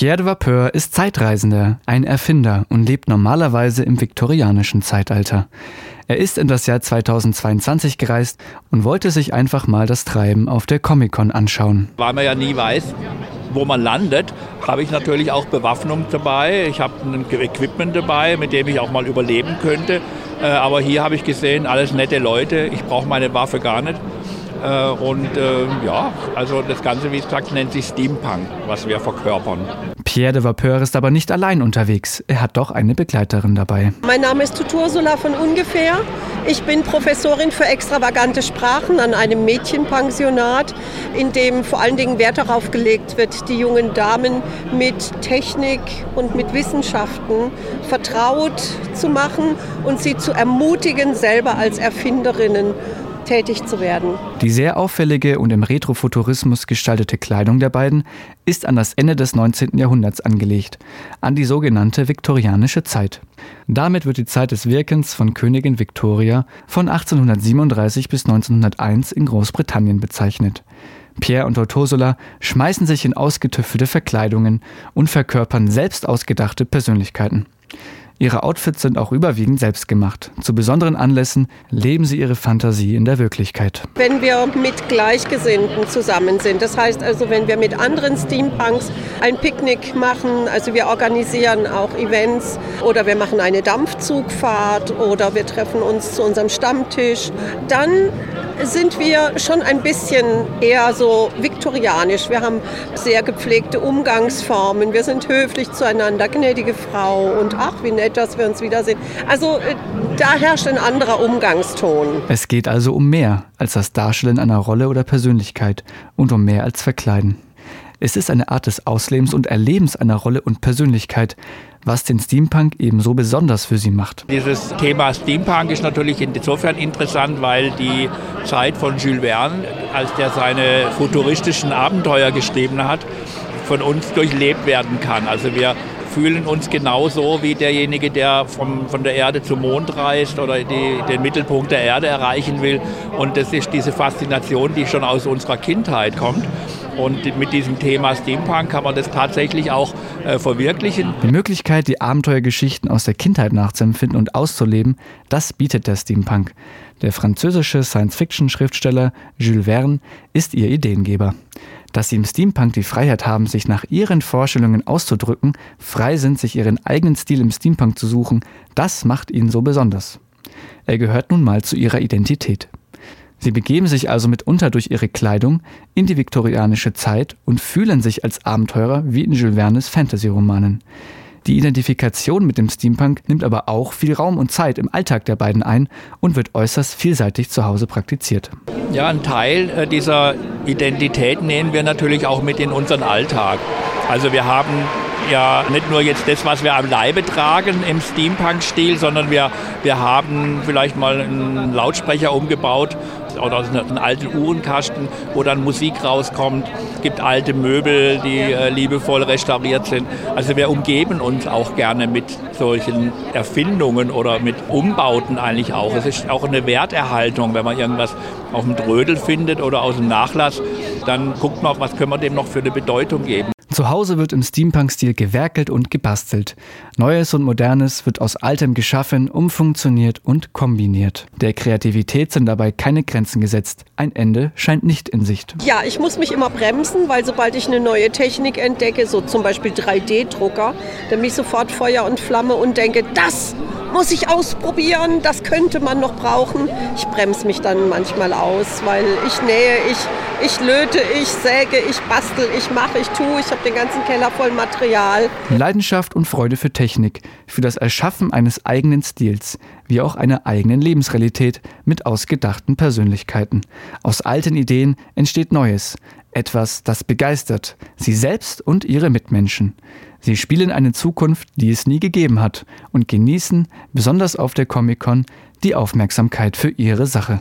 Pierre de Vapeur ist Zeitreisender, ein Erfinder und lebt normalerweise im viktorianischen Zeitalter. Er ist in das Jahr 2022 gereist und wollte sich einfach mal das Treiben auf der Comic-Con anschauen. Weil man ja nie weiß, wo man landet, habe ich natürlich auch Bewaffnung dabei. Ich habe ein Equipment dabei, mit dem ich auch mal überleben könnte. Äh, aber hier habe ich gesehen, alles nette Leute. Ich brauche meine Waffe gar nicht. Äh, und äh, ja, also das Ganze, wie gesagt, nennt sich Steampunk, was wir verkörpern. Pierre de Vapeur ist aber nicht allein unterwegs. Er hat doch eine Begleiterin dabei. Mein Name ist Tutursula von Ungefähr. Ich bin Professorin für extravagante Sprachen an einem Mädchenpensionat, in dem vor allen Dingen Wert darauf gelegt wird, die jungen Damen mit Technik und mit Wissenschaften vertraut zu machen und sie zu ermutigen, selber als Erfinderinnen tätig zu werden. Die sehr auffällige und im Retrofuturismus gestaltete Kleidung der beiden ist an das Ende des 19. Jahrhunderts angelegt, an die sogenannte viktorianische Zeit. Damit wird die Zeit des Wirkens von Königin Victoria von 1837 bis 1901 in Großbritannien bezeichnet. Pierre und Ursula schmeißen sich in ausgetüftelte Verkleidungen und verkörpern selbst ausgedachte Persönlichkeiten. Ihre Outfits sind auch überwiegend selbst gemacht. Zu besonderen Anlässen leben sie ihre Fantasie in der Wirklichkeit. Wenn wir mit Gleichgesinnten zusammen sind, das heißt also, wenn wir mit anderen Steampunks ein Picknick machen, also wir organisieren auch Events oder wir machen eine Dampfzugfahrt oder wir treffen uns zu unserem Stammtisch, dann sind wir schon ein bisschen eher so viktorianisch. Wir haben sehr gepflegte Umgangsformen. Wir sind höflich zueinander, gnädige Frau und ach, wie nett, dass wir uns wiedersehen. Also äh, da herrscht ein anderer Umgangston. Es geht also um mehr als das Darstellen einer Rolle oder Persönlichkeit und um mehr als Verkleiden. Es ist eine Art des Auslebens und Erlebens einer Rolle und Persönlichkeit, was den Steampunk eben so besonders für sie macht. Dieses Thema Steampunk ist natürlich insofern interessant, weil die Zeit von Jules Verne, als der seine futuristischen Abenteuer geschrieben hat, von uns durchlebt werden kann. Also wir fühlen uns genauso wie derjenige, der vom, von der Erde zum Mond reist oder die, den Mittelpunkt der Erde erreichen will. Und das ist diese Faszination, die schon aus unserer Kindheit kommt. Und mit diesem Thema Steampunk kann man das tatsächlich auch äh, verwirklichen. Die Möglichkeit, die Abenteuergeschichten aus der Kindheit nachzuempfinden und auszuleben, das bietet der Steampunk. Der französische Science-Fiction-Schriftsteller Jules Verne ist ihr Ideengeber. Dass sie im Steampunk die Freiheit haben, sich nach ihren Vorstellungen auszudrücken, frei sind, sich ihren eigenen Stil im Steampunk zu suchen, das macht ihn so besonders. Er gehört nun mal zu ihrer Identität. Sie begeben sich also mitunter durch ihre Kleidung in die viktorianische Zeit und fühlen sich als Abenteurer wie in Jules Vernes Fantasy-Romanen. Die Identifikation mit dem Steampunk nimmt aber auch viel Raum und Zeit im Alltag der beiden ein und wird äußerst vielseitig zu Hause praktiziert. Ja, ein Teil äh, dieser Identität nehmen wir natürlich auch mit in unseren Alltag. Also wir haben ja nicht nur jetzt das, was wir am Leibe tragen im Steampunk-Stil, sondern wir, wir haben vielleicht mal einen Lautsprecher umgebaut oder einen alten Uhrenkasten, wo dann Musik rauskommt. Es gibt alte Möbel, die äh, liebevoll restauriert sind. Also wir umgeben uns auch gerne mit solchen Erfindungen oder mit Umbauten eigentlich auch. Es ist auch eine Werterhaltung, wenn man irgendwas auf dem Drödel findet oder aus dem Nachlass, dann guckt man, was können wir dem noch für eine Bedeutung geben. Zu Hause wird im Steampunk-Stil gewerkelt und gebastelt. Neues und Modernes wird aus Altem geschaffen, umfunktioniert und kombiniert. Der Kreativität sind dabei keine Grenzen gesetzt. Ein Ende scheint nicht in Sicht. Ja, ich muss mich immer bremsen, weil sobald ich eine neue Technik entdecke, so zum Beispiel 3D-Drucker, dann mich sofort Feuer und Flamme und denke, das muss ich ausprobieren, das könnte man noch brauchen. Ich bremse mich dann manchmal aus, weil ich nähe, ich, ich löte, ich säge, ich bastel, ich mache, ich tue, ich habe den ganzen Keller voll Material. Leidenschaft und Freude für Technik, für das Erschaffen eines eigenen Stils, wie auch einer eigenen Lebensrealität mit ausgedachten Persönlichkeiten. Aus alten Ideen entsteht Neues, etwas, das begeistert, sie selbst und ihre Mitmenschen. Sie spielen eine Zukunft, die es nie gegeben hat und genießen, besonders auf der Comic-Con, die Aufmerksamkeit für ihre Sache.